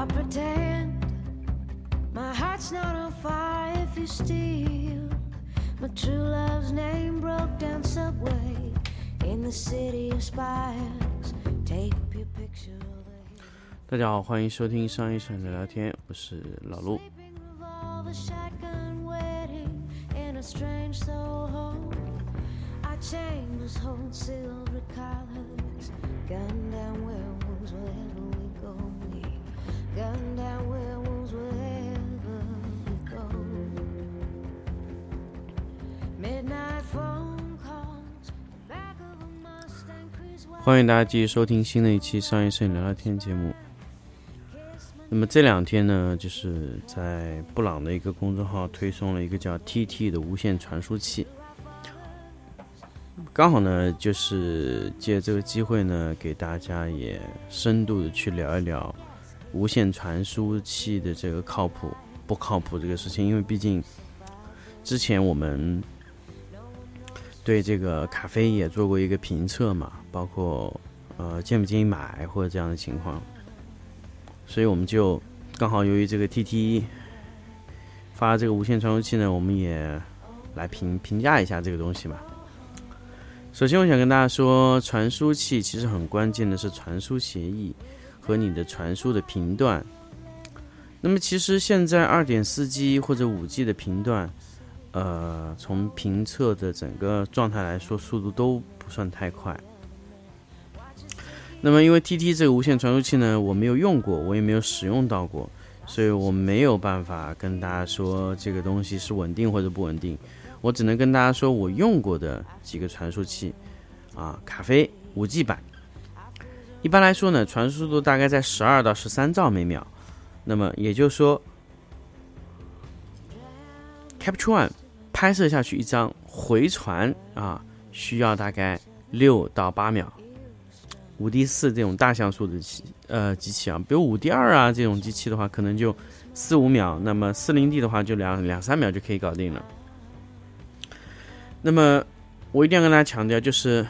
I'll pretend my heart's not on fire if you steal my true love's name broke down subway in the city of spires. Tape your picture of the 大家好，欢迎收听上一场的聊天，我是老陆。 sleeping revolver shotgun wedding in a strange Soho. Our chambers hold silver collars. Gun down werewolves wherever we go. We 欢迎大家继续收听新的一期商业摄影聊聊天节目。那么这两天呢，就是在布朗的一个公众号推送了一个叫 TT 的无线传输器，刚好呢，就是借这个机会呢，给大家也深度的去聊一聊无线传输器的这个靠谱不靠谱这个事情，因为毕竟之前我们对这个咖啡也做过一个评测嘛，包括呃建不建议买或者这样的情况，所以我们就刚好由于这个 TT 发这个无线传输器呢，我们也来评评价一下这个东西吧。首先，我想跟大家说，传输器其实很关键的是传输协议和你的传输的频段。那么，其实现在二点四 G 或者五 G 的频段，呃，从评测的整个状态来说，速度都不算太快。那么，因为 TT 这个无线传输器呢，我没有用过，我也没有使用到过，所以我没有办法跟大家说这个东西是稳定或者不稳定。我只能跟大家说我用过的几个传输器，啊，咖啡五 G 版，一般来说呢，传输速度大概在十二到十三兆每秒。那么也就是说，Capture One 拍摄下去一张回传啊，需要大概六到八秒。五 D 四这种大像素的机呃机器啊，比如五 D 二啊这种机器的话，可能就四五秒；那么四零 D 的话，就两两三秒就可以搞定了。那么我一定要跟大家强调，就是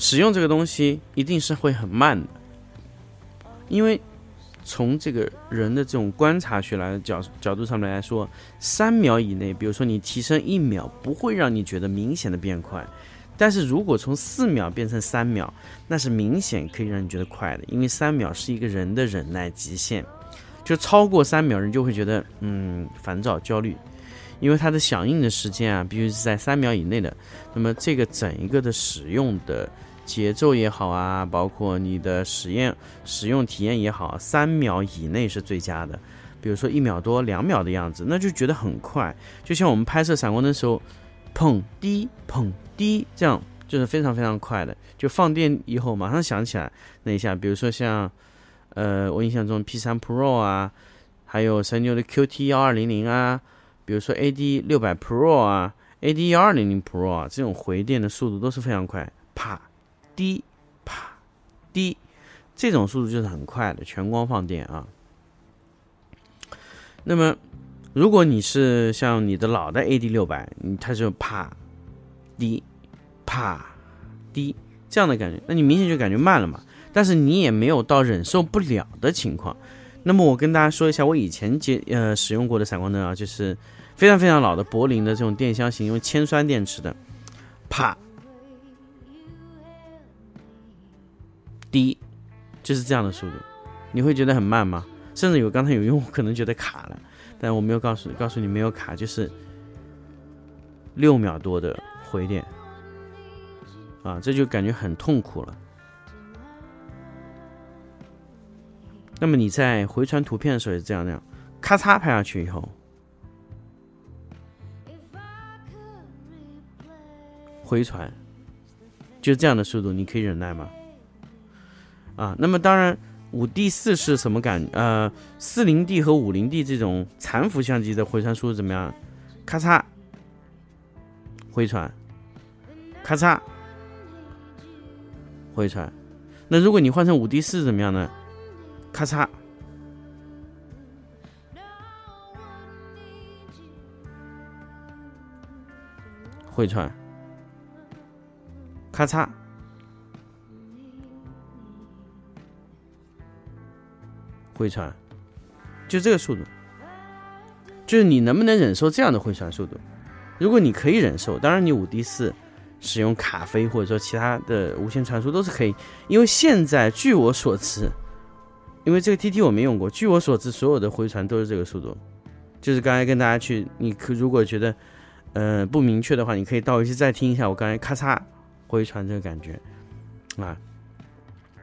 使用这个东西一定是会很慢的，因为从这个人的这种观察学来的角角度上面来说，三秒以内，比如说你提升一秒，不会让你觉得明显的变快。但是如果从四秒变成三秒，那是明显可以让你觉得快的，因为三秒是一个人的忍耐极限，就超过三秒，人就会觉得嗯烦躁、焦虑，因为它的响应的时间啊，必须是在三秒以内的。那么这个整一个的使用的节奏也好啊，包括你的实验使用体验也好，三秒以内是最佳的。比如说一秒多、两秒的样子，那就觉得很快，就像我们拍摄闪光灯的时候，砰滴砰。滴，这样就是非常非常快的，就放电以后马上响起来那一下，比如说像，呃，我印象中 P 三 Pro 啊，还有神牛的 QT 幺二零零啊，比如说 AD 六百 Pro 啊，AD 幺二零零 Pro 啊，这种回电的速度都是非常快，滴，啪，滴，这种速度就是很快的全光放电啊。那么，如果你是像你的老的 AD 六百，它就啪，滴。啪，滴这样的感觉，那你明显就感觉慢了嘛。但是你也没有到忍受不了的情况。那么我跟大家说一下，我以前接呃使用过的闪光灯啊，就是非常非常老的柏林的这种电箱型，用铅酸电池的，啪，滴，就是这样的速度。你会觉得很慢吗？甚至有刚才有用户可能觉得卡了，但我没有告诉告诉你没有卡，就是六秒多的回电。啊，这就感觉很痛苦了。那么你在回传图片的时候也是这样那样，咔嚓拍下去以后，回传，就这样的速度，你可以忍耐吗？啊，那么当然，五 D 四是什么感？呃，四零 D 和五零 D 这种残幅相机的回传速度怎么样？咔嚓，回传，咔嚓。回传，那如果你换成五 D 四怎么样呢？咔嚓，回传，咔嚓，回传，就这个速度，就是你能不能忍受这样的回传速度？如果你可以忍受，当然你五 D 四使用卡飞或者说其他的无线传输都是可以，因为现在据我所知，因为这个 TT 我没用过，据我所知，所有的回传都是这个速度。就是刚才跟大家去，你可如果觉得呃不明确的话，你可以倒回去再听一下我刚才咔嚓回传这个感觉啊，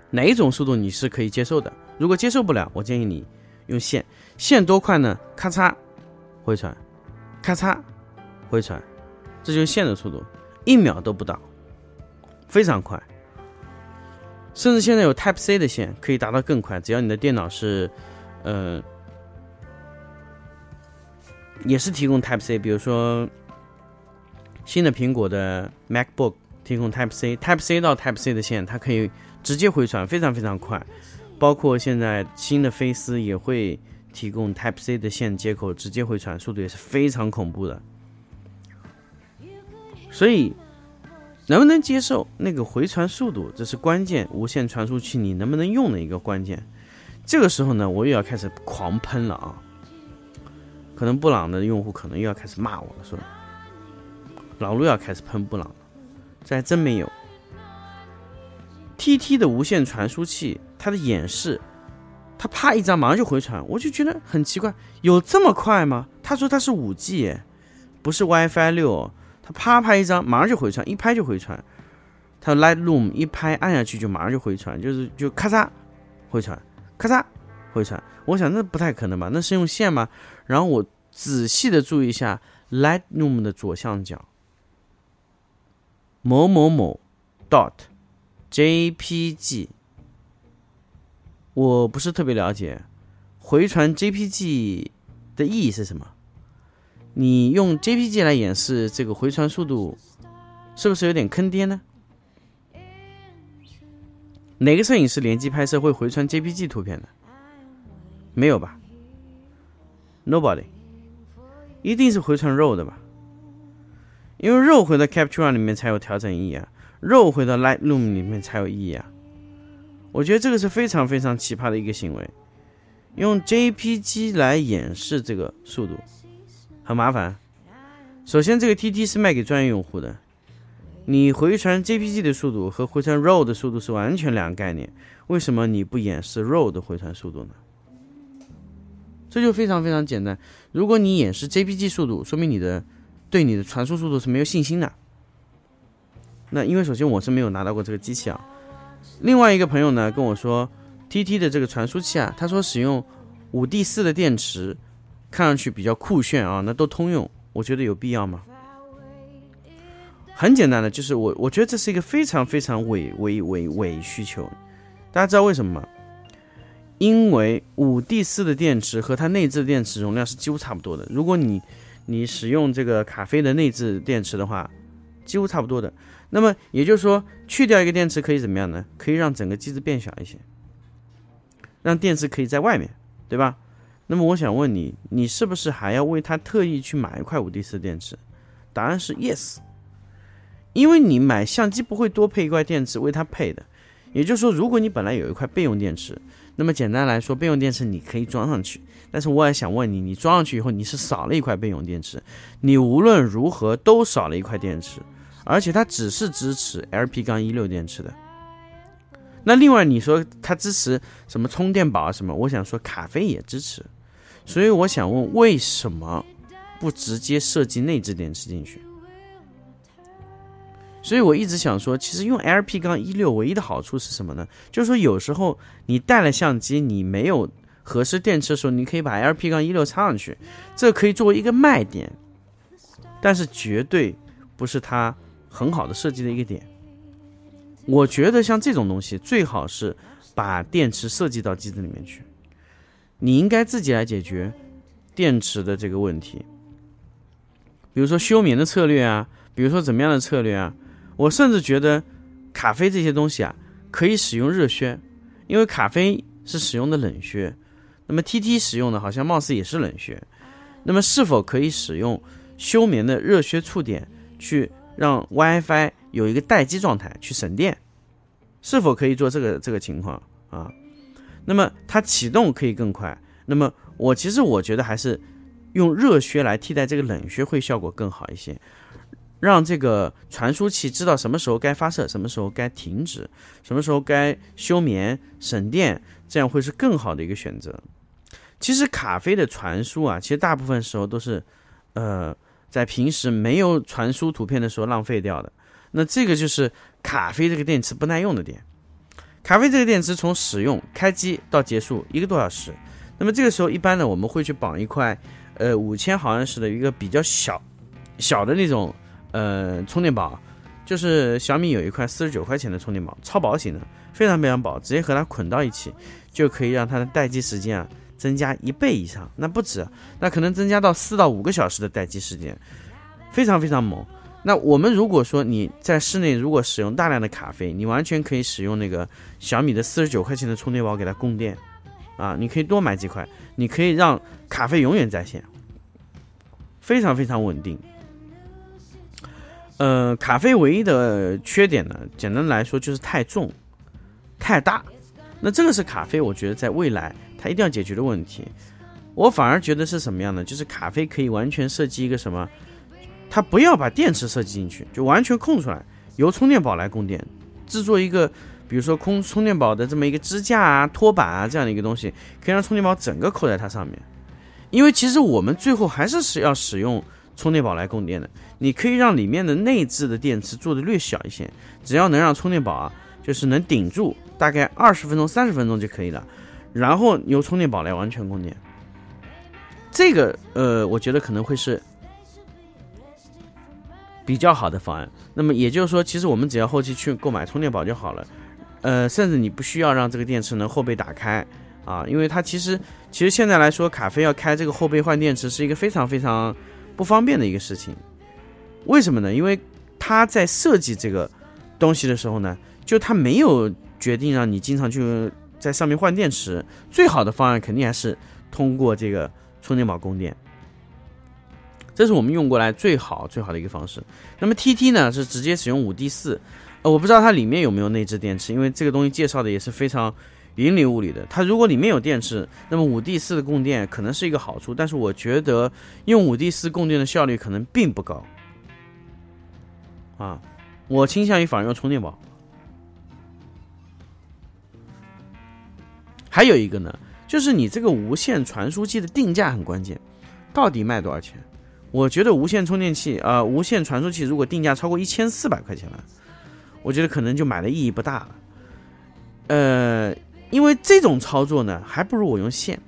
哪一种速度你是可以接受的？如果接受不了，我建议你用线，线多快呢？咔嚓回传，咔嚓回传，这就是线的速度，一秒都不到，非常快。甚至现在有 Type C 的线可以达到更快，只要你的电脑是呃。也是提供 Type C，比如说新的苹果的 MacBook 提供 Type C，Type C 到 Type C 的线，它可以直接回传，非常非常快。包括现在新的飞思也会提供 Type C 的线接口，直接回传，速度也是非常恐怖的。所以能不能接受那个回传速度，这是关键。无线传输器你能不能用的一个关键。这个时候呢，我又要开始狂喷了啊！可能布朗的用户可能又要开始骂我了，说老陆要开始喷布朗了，这还真没有。TT 的无线传输器，它的演示，它啪一张马上就回传，我就觉得很奇怪，有这么快吗？他说他是五 G，不是 WiFi 六，他啪啪一张马上就回传，一拍就回传。他 Lightroom 一拍按下去就马上就回传，就是就咔嚓回传，咔嚓回传。我想那不太可能吧？那是用线吗？然后我仔细的注意一下 Lightroom 的左上角，某某某 dot jpg，我不是特别了解回传 jpg 的意义是什么。你用 jpg 来演示这个回传速度，是不是有点坑爹呢？哪个摄影师联机拍摄会回传 jpg 图片的？没有吧？Nobody，一定是回传 RAW 的吧？因为 RAW 回到 Capture 里面才有调整意义啊，RAW 回到 Lightroom 里面才有意义啊。我觉得这个是非常非常奇葩的一个行为，用 JPG 来演示这个速度很麻烦。首先，这个 TT 是卖给专业用户的，你回传 JPG 的速度和回传 RAW 的速度是完全两个概念。为什么你不演示 RAW 的回传速度呢？这就非常非常简单。如果你演示 JPG 速度，说明你的对你的传输速度是没有信心的。那因为首先我是没有拿到过这个机器啊。另外一个朋友呢跟我说，TT 的这个传输器啊，他说使用五 D 四的电池，看上去比较酷炫啊。那都通用，我觉得有必要吗？很简单的，就是我我觉得这是一个非常非常伪伪伪伪需求。大家知道为什么吗？因为五 D 四的电池和它内置的电池容量是几乎差不多的。如果你你使用这个卡飞的内置电池的话，几乎差不多的。那么也就是说，去掉一个电池可以怎么样呢？可以让整个机子变小一些，让电池可以在外面，对吧？那么我想问你，你是不是还要为它特意去买一块五 D 四电池？答案是 yes，因为你买相机不会多配一块电池为它配的。也就是说，如果你本来有一块备用电池，那么简单来说，备用电池你可以装上去。但是我也想问你，你装上去以后，你是少了一块备用电池，你无论如何都少了一块电池，而且它只是支持 LP- 杠一六电池的。那另外你说它支持什么充电宝啊什么？我想说卡飞也支持，所以我想问，为什么不直接设计内置电池进去？所以我一直想说，其实用 LP- 杠一六唯一的好处是什么呢？就是说有时候你带了相机，你没有合适电池的时候，你可以把 LP- 杠一六插上去，这可以作为一个卖点，但是绝对不是它很好的设计的一个点。我觉得像这种东西，最好是把电池设计到机子里面去，你应该自己来解决电池的这个问题，比如说休眠的策略啊，比如说怎么样的策略啊。我甚至觉得，卡飞这些东西啊，可以使用热靴，因为卡飞是使用的冷靴，那么 TT 使用的好像貌似也是冷靴，那么是否可以使用休眠的热靴触点去让 WiFi 有一个待机状态去省电？是否可以做这个这个情况啊？那么它启动可以更快。那么我其实我觉得还是用热靴来替代这个冷靴会效果更好一些，让这个传输器知道什么时候该发射，什么时候该停止，什么时候该休眠省电，这样会是更好的一个选择。其实卡飞的传输啊，其实大部分时候都是，呃，在平时没有传输图片的时候浪费掉的。那这个就是卡飞这个电池不耐用的点。卡飞这个电池从使用开机到结束一个多小时。那么这个时候一般呢，我们会去绑一块，呃，五千毫安时的一个比较小小的那种呃充电宝，就是小米有一块四十九块钱的充电宝，超薄型的，非常非常薄，直接和它捆到一起，就可以让它的待机时间啊增加一倍以上，那不止，那可能增加到四到五个小时的待机时间，非常非常猛。那我们如果说你在室内如果使用大量的卡飞，你完全可以使用那个小米的四十九块钱的充电宝给它供电。啊，你可以多买几块，你可以让卡费永远在线，非常非常稳定。呃，卡费唯一的缺点呢，简单来说就是太重、太大。那这个是卡飞，我觉得在未来它一定要解决的问题。我反而觉得是什么样的？就是卡飞可以完全设计一个什么？它不要把电池设计进去，就完全空出来，由充电宝来供电，制作一个。比如说空充电宝的这么一个支架啊、托板啊这样的一个东西，可以让充电宝整个扣在它上面。因为其实我们最后还是是要使用充电宝来供电的。你可以让里面的内置的电池做的略小一些，只要能让充电宝啊，就是能顶住大概二十分钟、三十分钟就可以了。然后由充电宝来完全供电。这个呃，我觉得可能会是比较好的方案。那么也就是说，其实我们只要后期去购买充电宝就好了。呃，甚至你不需要让这个电池能后背打开啊，因为它其实其实现在来说，卡飞要开这个后背换电池是一个非常非常不方便的一个事情。为什么呢？因为它在设计这个东西的时候呢，就它没有决定让你经常去在上面换电池。最好的方案肯定还是通过这个充电宝供电，这是我们用过来最好最好的一个方式。那么 TT 呢，是直接使用五 D 四。呃我不知道它里面有没有内置电池，因为这个东西介绍的也是非常云里雾里的。它如果里面有电池，那么五 D 四的供电可能是一个好处，但是我觉得用五 D 四供电的效率可能并不高。啊，我倾向于反而用充电宝。还有一个呢，就是你这个无线传输器的定价很关键，到底卖多少钱？我觉得无线充电器啊，无线传输器如果定价超过一千四百块钱了。我觉得可能就买的意义不大了，呃，因为这种操作呢，还不如我用线，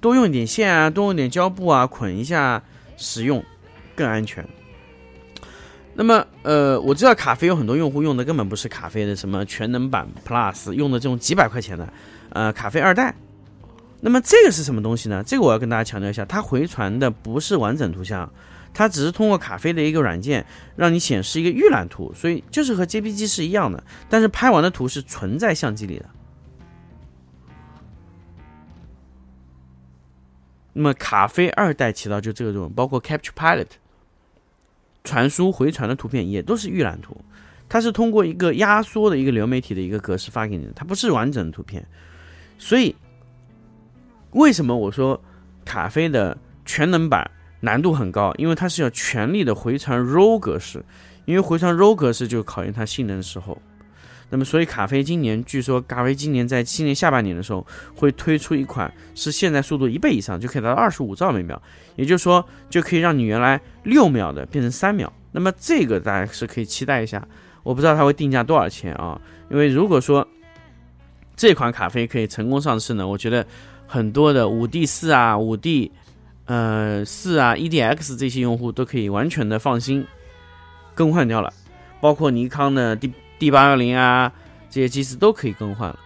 多用一点线啊，多用点胶布啊，捆一下使用更安全。那么，呃，我知道卡飞有很多用户用的根本不是卡飞的什么全能版 Plus，用的这种几百块钱的，呃，卡飞二代。那么这个是什么东西呢？这个我要跟大家强调一下，它回传的不是完整图像。它只是通过卡飞的一个软件，让你显示一个预览图，所以就是和 JPG 是一样的，但是拍完的图是存在相机里的。那么卡飞二代起到就这个作用，包括 Capture Pilot 传输回传的图片也都是预览图，它是通过一个压缩的一个流媒体的一个格式发给你的，它不是完整的图片。所以为什么我说卡飞的全能版？难度很高，因为它是要全力的回传 RAW 格式，因为回传 RAW 格式就考验它性能的时候。那么，所以卡飞今年据说卡飞今年在今年下半年的时候会推出一款是现在速度一倍以上就可以达到二十五兆每秒，也就是说就可以让你原来六秒的变成三秒。那么这个大家是可以期待一下，我不知道它会定价多少钱啊？因为如果说这款卡飞可以成功上市呢，我觉得很多的五 D 四啊五 D。呃，四啊，EDX 这些用户都可以完全的放心更换掉了，包括尼康的 D D 八幺零啊，这些机子都可以更换了，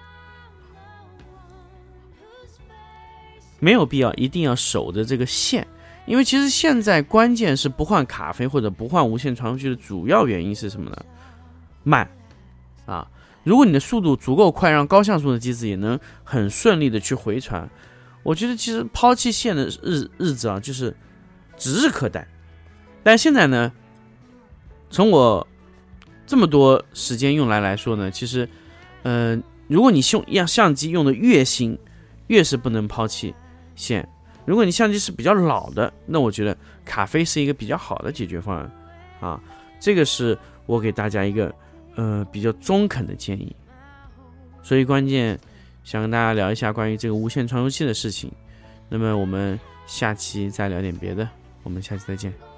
没有必要一定要守着这个线，因为其实现在关键是不换卡飞或者不换无线传输器的主要原因是什么呢？慢啊，如果你的速度足够快，让高像素的机子也能很顺利的去回传。我觉得其实抛弃线的日日子啊，就是指日可待。但现在呢，从我这么多时间用来来说呢，其实，嗯，如果你用样相机用的越新，越是不能抛弃线。如果你相机是比较老的，那我觉得卡飞是一个比较好的解决方案啊。这个是我给大家一个呃比较中肯的建议。所以关键想跟大家聊一下关于这个无线传输器的事情。那么我们下期再聊点别的。我们下期再见。